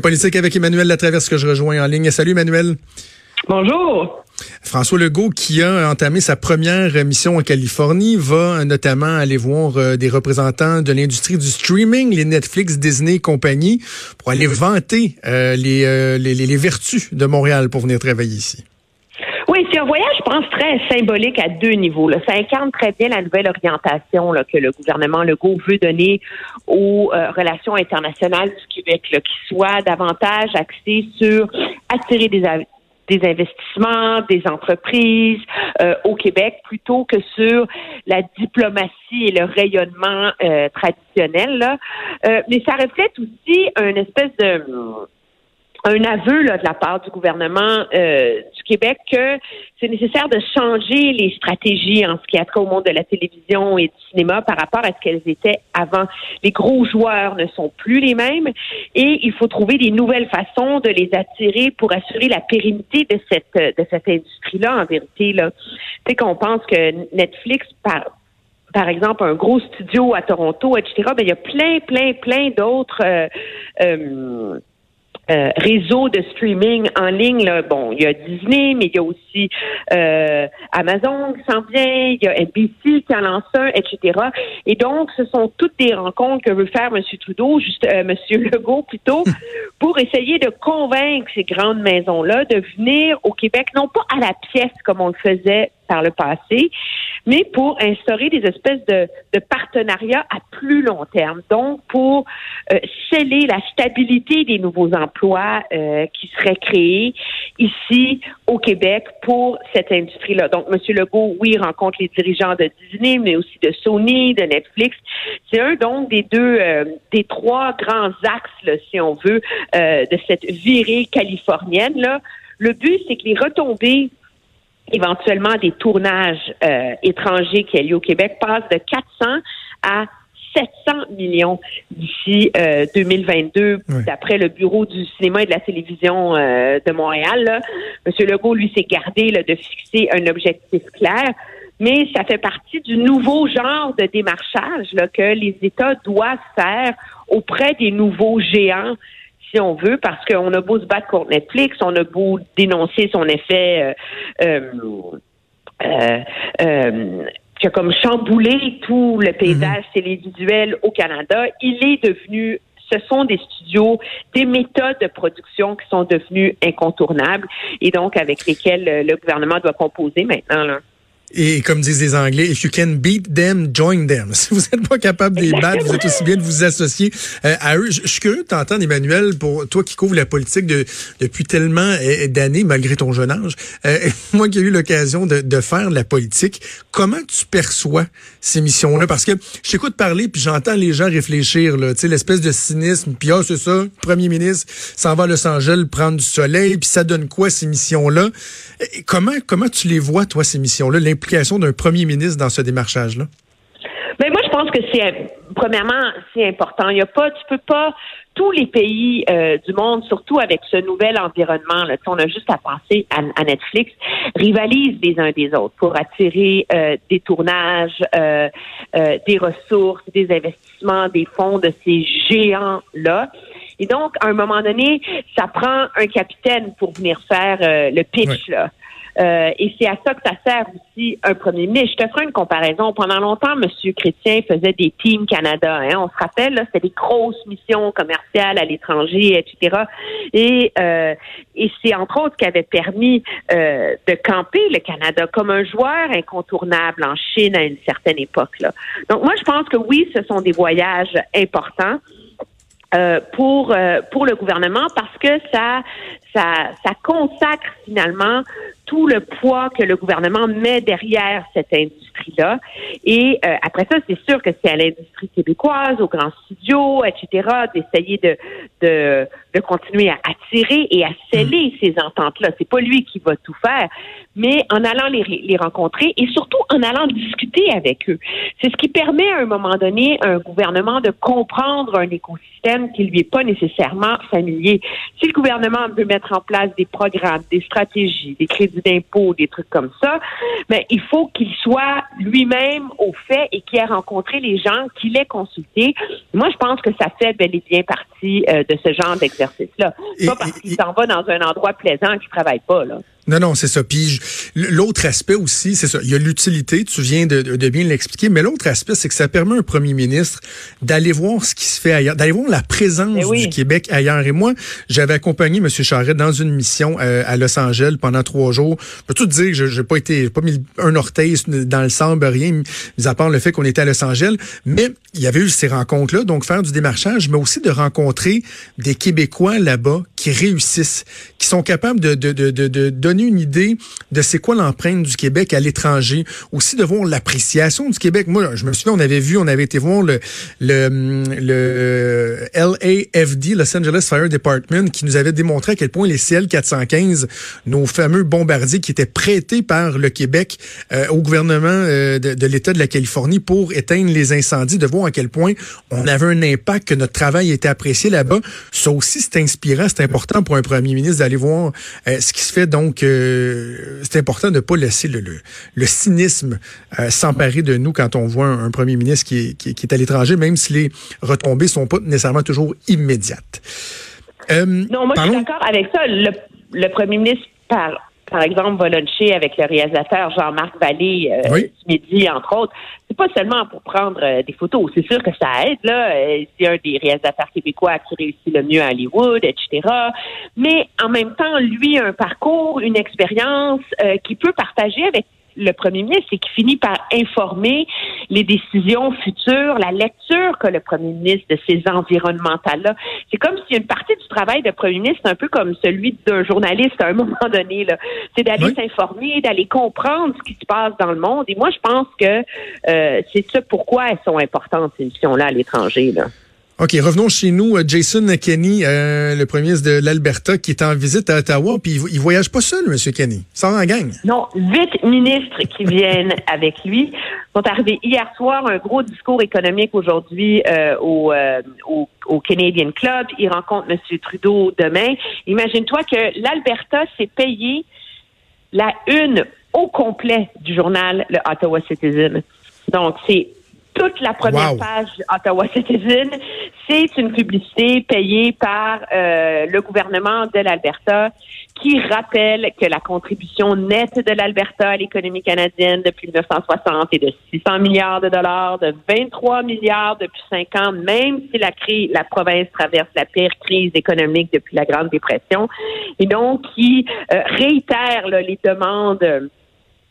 politique avec Emmanuel Latraverse que je rejoins en ligne. Salut Emmanuel. Bonjour. François Legault, qui a entamé sa première mission en Californie, va notamment aller voir euh, des représentants de l'industrie du streaming, les Netflix, Disney et compagnie, pour aller vanter euh, les, les, les vertus de Montréal pour venir travailler ici. C'est un voyage, je pense, très symbolique à deux niveaux. Là. Ça incarne très bien la nouvelle orientation là, que le gouvernement Legault veut donner aux euh, relations internationales du Québec, là, qui soit davantage axé sur attirer des, investissements, des entreprises euh, au Québec, plutôt que sur la diplomatie et le rayonnement euh, traditionnel. Là. mais ça reflète aussi une espèce de un aveu là, de la part du gouvernement euh, du Québec que c'est nécessaire de changer les stratégies en ce qui a trait au monde de la télévision et du cinéma par rapport à ce qu'elles étaient avant. Les gros joueurs ne sont plus les mêmes et il faut trouver des nouvelles façons de les attirer pour assurer la pérennité de cette de cette industrie-là. En vérité, là, tu sais qu'on pense que Netflix par par exemple, un gros studio à Toronto, etc. Ben, il y a plein, plein, plein d'autres euh, euh, euh, réseau de streaming en ligne. Là. Bon, il y a Disney, mais il y a aussi euh, Amazon qui s'en vient, il y a NBC qui en lance un, etc. Et donc, ce sont toutes des rencontres que veut faire M. Trudeau, juste euh, M. Legault plutôt, pour essayer de convaincre ces grandes maisons-là de venir au Québec, non pas à la pièce comme on le faisait par le passé, mais pour instaurer des espèces de, de partenariats à plus long terme. Donc, pour euh, sceller la stabilité des nouveaux emplois euh, qui seraient créés ici au Québec pour cette industrie-là. Donc, M. Legault, oui, rencontre les dirigeants de Disney, mais aussi de Sony, de Netflix. C'est un donc des deux, euh, des trois grands axes, là, si on veut, euh, de cette virée californienne. Là. Le but, c'est que les retombées éventuellement des tournages euh, étrangers qui a lieu au Québec passe de 400 à 700 millions d'ici 2022, euh, d'après le Bureau du cinéma et de la télévision euh, de Montréal. Là. Monsieur Legault, lui, s'est gardé là, de fixer un objectif clair, mais ça fait partie du nouveau genre de démarchage là, que les États doivent faire auprès des nouveaux géants si on veut, parce qu'on a beau se battre contre Netflix, on a beau dénoncer son effet euh, euh, euh, qui a comme chamboulé tout le paysage mhm. télévisuel au Canada, il est devenu ce sont des studios, des méthodes de production qui sont devenues incontournables et donc avec lesquelles le gouvernement doit composer maintenant. Là. Et comme disent les Anglais, if you can beat them, join them. Si vous n'êtes pas capable de les battre, vous êtes aussi bien de vous associer euh, à eux. Je, suis curieux de t'entendre, Emmanuel, pour toi qui couvres la politique de, depuis tellement euh, d'années, malgré ton jeune âge. Euh, moi qui ai eu l'occasion de, de, faire de la politique, comment tu perçois ces missions-là? Parce que je t'écoute parler, puis j'entends les gens réfléchir, là, tu sais, l'espèce de cynisme. Puis ah, c'est ça, premier ministre s'en va à Los Angeles prendre du soleil, puis ça donne quoi ces missions-là? Comment, comment tu les vois, toi, ces missions-là? L'implication d'un premier ministre dans ce démarchage-là? Mais ben, moi, je pense que c'est premièrement, c'est important. Il y a pas, tu peux pas tous les pays euh, du monde, surtout avec ce nouvel environnement, là, on a juste à penser à, Netflix, rivalisent les uns des autres pour attirer euh, des tournages, euh, des ressources, des investissements, des fonds de ces géants-là. Et donc, à un moment donné, ça prend un capitaine pour venir faire le pitch. Là. Euh, et c'est à ça que ça sert aussi un premier ministre. Je te ferai une comparaison. Pendant longtemps, M. Chrétien faisait des Teams Canada. Hein. On se rappelle, c'était des grosses missions commerciales à l'étranger, etc. Et, euh, et c'est entre autres ce qui avait permis euh, de camper le Canada comme un joueur incontournable en Chine à une certaine époque. Là. Donc moi, je pense que oui, ce sont des voyages importants. Euh, pour euh, pour le gouvernement parce que ça ça ça consacre finalement tout le poids que le gouvernement met derrière cette industrie-là. Et euh, après ça, c'est sûr que c'est à l'industrie québécoise, aux grands studios, etc., d'essayer de, de, de continuer à attirer et à sceller mm. ces ententes-là. C'est pas lui qui va tout faire, mais en allant les, les rencontrer et surtout en allant discuter avec eux. C'est ce qui permet à un moment donné à un gouvernement de comprendre un écosystème qui lui est pas nécessairement familier. Si le gouvernement veut mettre en place des programmes, des stratégies, des crédits d'impôts, des trucs comme ça, mais il faut qu'il soit lui-même au fait et qui ait rencontré les gens, qu'il ait consulté. Moi, je pense que ça fait bel et bien partie euh, de ce genre d'exercice-là. Pas parce qu'il s'en va dans un endroit plaisant qu'il travaille pas, là. Non, non, c'est ça. Puis l'autre aspect aussi, c'est ça. Il y a l'utilité, tu viens de, de bien l'expliquer, mais l'autre aspect, c'est que ça permet à un premier ministre d'aller voir ce qui se fait ailleurs, d'aller voir la présence eh du Québec ailleurs. Et moi, j'avais accompagné M. Charette dans une mission euh, à Los Angeles pendant trois jours. Je peux tout dire que je n'ai pas été, pas mis un orteil dans le sable, rien, mis à part le fait qu'on était à Los Angeles. Mais il y avait eu ces rencontres-là, donc faire du démarchage, mais aussi de rencontrer des Québécois là-bas qui réussissent, qui sont capables de, de, de, de donner une idée de c'est quoi l'empreinte du Québec à l'étranger, aussi de voir l'appréciation du Québec. Moi, je me souviens, on avait vu, on avait été voir le, le, le LAFD, Los Angeles Fire Department, qui nous avait démontré à quel point les CL-415, nos fameux bombardiers qui étaient prêtés par le Québec euh, au gouvernement euh, de, de l'État de la Californie pour éteindre les incendies, de voir à quel point on avait un impact, que notre travail était apprécié là-bas. Ça aussi, c'est inspirant, c'est pour un premier ministre d'aller voir euh, ce qui se fait donc c'est important de ne pas laisser le, le, cynisme euh, s'emparer de nous quand on voit un, premier ministre qui est, qui, est à l'étranger, même si les retombées sont pas nécessairement toujours immédiates. Euh, non, moi je suis d'accord avec ça. Le, le premier ministre parle par exemple, va avec le réalisateur Jean-Marc Vallée euh, ce midi, entre autres, c'est pas seulement pour prendre euh, des photos. C'est sûr que ça aide, là. Euh, c'est un des réalisateurs québécois qui réussit le mieux à Hollywood, etc. Mais en même temps, lui a un parcours, une expérience qui peut partager avec le premier ministre et qui finit par informer les décisions futures, la lecture que le premier ministre de ces environnementales-là. C'est comme si une partie du travail de premier ministre, un peu comme celui d'un journaliste à un moment donné, là, c'est d'aller s'informer, d'aller comprendre ce qui se passe dans le monde. Et moi, je pense que euh, c'est ça pourquoi elles sont importantes, ces missions-là à l'étranger. Là. OK, revenons chez nous. Euh, Jason Kenney, euh, le premier ministre de l'Alberta, qui est en visite à Ottawa, puis il, voyage pas seul, M. Kenney. Sort en gang. Non, huit ministres qui viennent avec lui sont arrivés hier soir, un gros discours économique aujourd'hui euh, au, au, Canadian Club. Il rencontre M. Trudeau demain. Imagine-toi que l'Alberta s'est payé la une au complet du journal Le Ottawa Citizen. Donc, c'est toute la première page Ottawa Citizen, c'est une publicité payée par euh, le gouvernement de l'Alberta qui rappelle que la contribution nette de l'Alberta à l'économie canadienne depuis 1960 est de 600 milliards de dollars, de 23 milliards depuis cinq ans, même si la, crise, la province traverse la pire crise économique depuis la Grande Dépression, et donc qui euh, réitère les demandes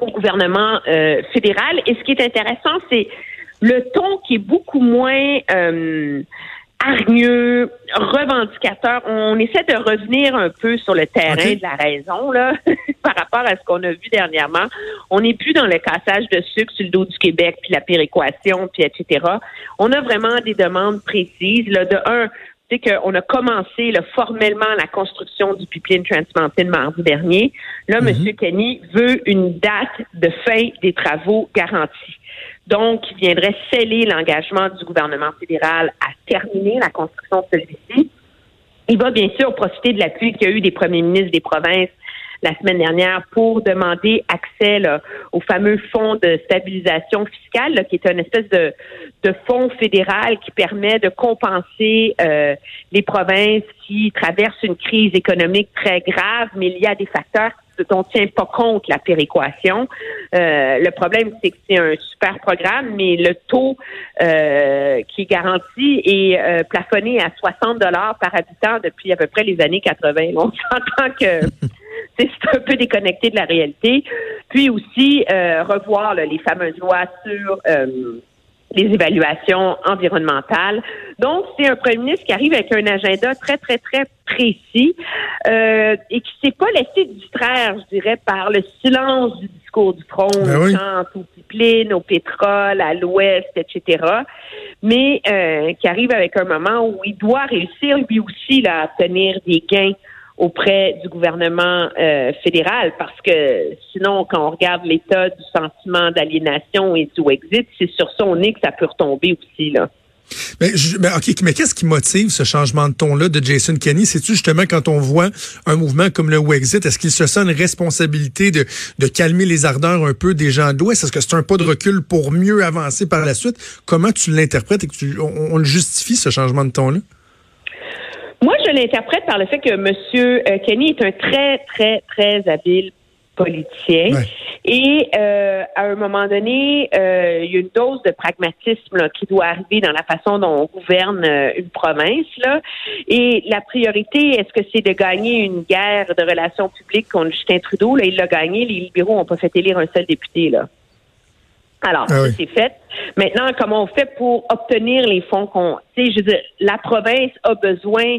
au gouvernement euh, fédéral. Et ce qui est intéressant, c'est le ton qui est beaucoup moins euh, hargneux, revendicateur. On essaie de revenir un peu sur le terrain de la raison là, par rapport à ce qu'on a vu dernièrement. On n'est plus dans le cassage de sucre sur le dos du Québec, puis la péréquation, puis etc. On a vraiment des demandes précises. Là, de un, c'est qu'on a commencé là, formellement la construction du pipeline Trans Mountain mardi dernier. Là, M. Mhm. Kenny veut une date de fin des travaux garantie donc qui viendrait sceller l'engagement du gouvernement fédéral à terminer la construction de celui-ci. Il va bien sûr profiter de l'appui qu'il y a eu des premiers ministres des provinces la semaine dernière pour demander accès au fameux fonds de stabilisation fiscale, qui est une espèce de, fonds fédéral qui permet de compenser euh, les provinces qui traversent une crise économique très grave, mais il y a des facteurs dont on tient pas compte la péréquation. Euh, le problème, c'est que c'est un super programme, mais le taux euh, qui est garanti est euh, plafonné à 60 dollars par habitant depuis à peu près les années 80. On s'entend que c'est un peu déconnecté de la réalité. Puis aussi revoir les fameuses lois sur les évaluations environnementales. Donc, c'est un premier ministre qui arrive avec un agenda très, très, très précis euh, et qui s'est pas laissé distraire, je dirais, par le silence du discours du front, ben au pipeline, au pétrole, à l'ouest, etc. Mais euh, qui arrive avec un moment où il doit réussir lui aussi là, à obtenir des gains auprès du gouvernement euh, fédéral parce que sinon, quand on regarde l'état du sentiment d'aliénation et du exit, c'est sur son nez que ça peut retomber aussi. là. Mais, mais, OK, mais qu'est-ce qui motive ce changement de ton-là de Jason Kenney? C'est-tu justement quand on voit un mouvement comme le Wexit, est-ce qu'il se sent une responsabilité de, de calmer les ardeurs un peu des gens de l'Ouest? Est-ce que c'est un pas de recul pour mieux avancer par la suite? Comment tu l'interprètes et que tu, on, le justifie, ce changement de ton-là? Moi, je l'interprète par le fait que M. Euh, Kenny est un très, très, très habile politicien. Et euh, à un moment donné, euh, il y a une dose de pragmatisme qui doit arriver dans la façon dont on gouverne euh, une province. Là. Et la priorité, est-ce que c'est de gagner une guerre de relations publiques contre Justin Trudeau? Là, il l'a gagné. Les libéraux n'ont pas fait élire un seul député. Là. Alors, ah c'est fait. Maintenant, comment on fait pour obtenir les fonds qu'on... Tu sais, je veux dire, la province a besoin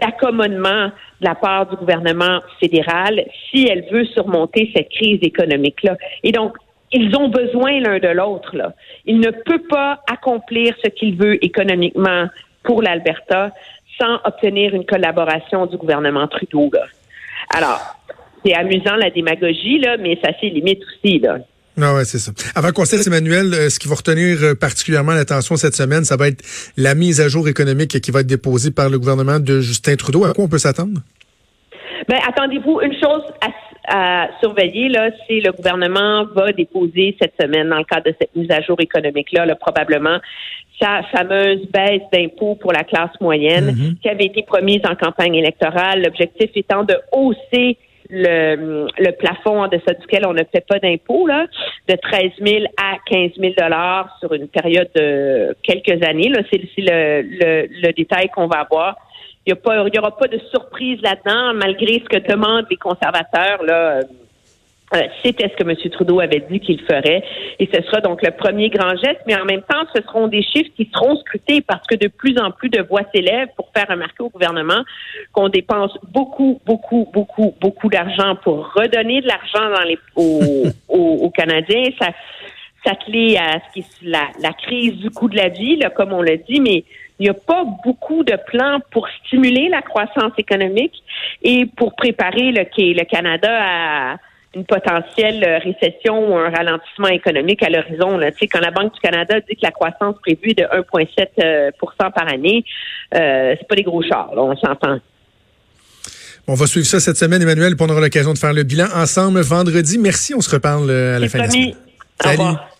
d'accommodement de la part du gouvernement fédéral si elle veut surmonter cette crise économique-là. Et donc, ils ont besoin l'un de l'autre. Là. Il ne peut pas accomplir ce qu'il veut économiquement pour l'Alberta sans obtenir une collaboration du gouvernement Trudeau. Là. Alors, c'est amusant la démagogie, là, mais ça s'est limite aussi. Là. Non, ah ouais, c'est ça. Avant qu'on cesse, Emmanuel, euh, ce qui va retenir euh, particulièrement l'attention cette semaine, ça va être la mise à jour économique qui va être déposée par le gouvernement de Justin Trudeau. À quoi on peut s'attendre? Ben, attendez-vous, une chose à, surveiller, là, c'est le gouvernement va déposer cette semaine, dans le cadre de cette mise à jour économique-là, là, probablement sa fameuse baisse d'impôts pour la classe moyenne mm-hmm. qui avait été promise en campagne électorale, l'objectif étant de hausser le, le plafond en deçà duquel on ne fait pas d'impôts, là, de 13 000 à 15 000 dollars sur une période de quelques années. Là, c'est, le, le, le détail qu'on va avoir. Il n'y aura pas de surprise là-dedans, malgré ce que demandent les conservateurs. Là, c'était ce que M. Trudeau avait dit qu'il ferait. Et ce sera donc le premier grand geste, mais en même temps, ce seront des chiffres qui seront scrutés parce que de plus en plus de voix s'élèvent pour faire remarquer au gouvernement qu'on dépense beaucoup, beaucoup, beaucoup, beaucoup d'argent pour redonner de l'argent dans les aux, aux, Canadiens. Ça s'atteler à ce qui est la, la, crise du coût de la vie, là, comme on l'a dit, mais il n'y a pas beaucoup de plans pour stimuler la croissance économique et pour préparer le, le Canada à une potentielle récession ou un ralentissement économique à l'horizon. Tu sais, quand la Banque du Canada dit que la croissance prévue est de 1,7% euh, par année, euh, c'est pas des gros chars, on s'entend. On va suivre ça cette semaine, Emmanuel, pour on aura l'occasion de faire le bilan ensemble vendredi. Merci, on se reparle euh, à la fin de la semaine. Salut.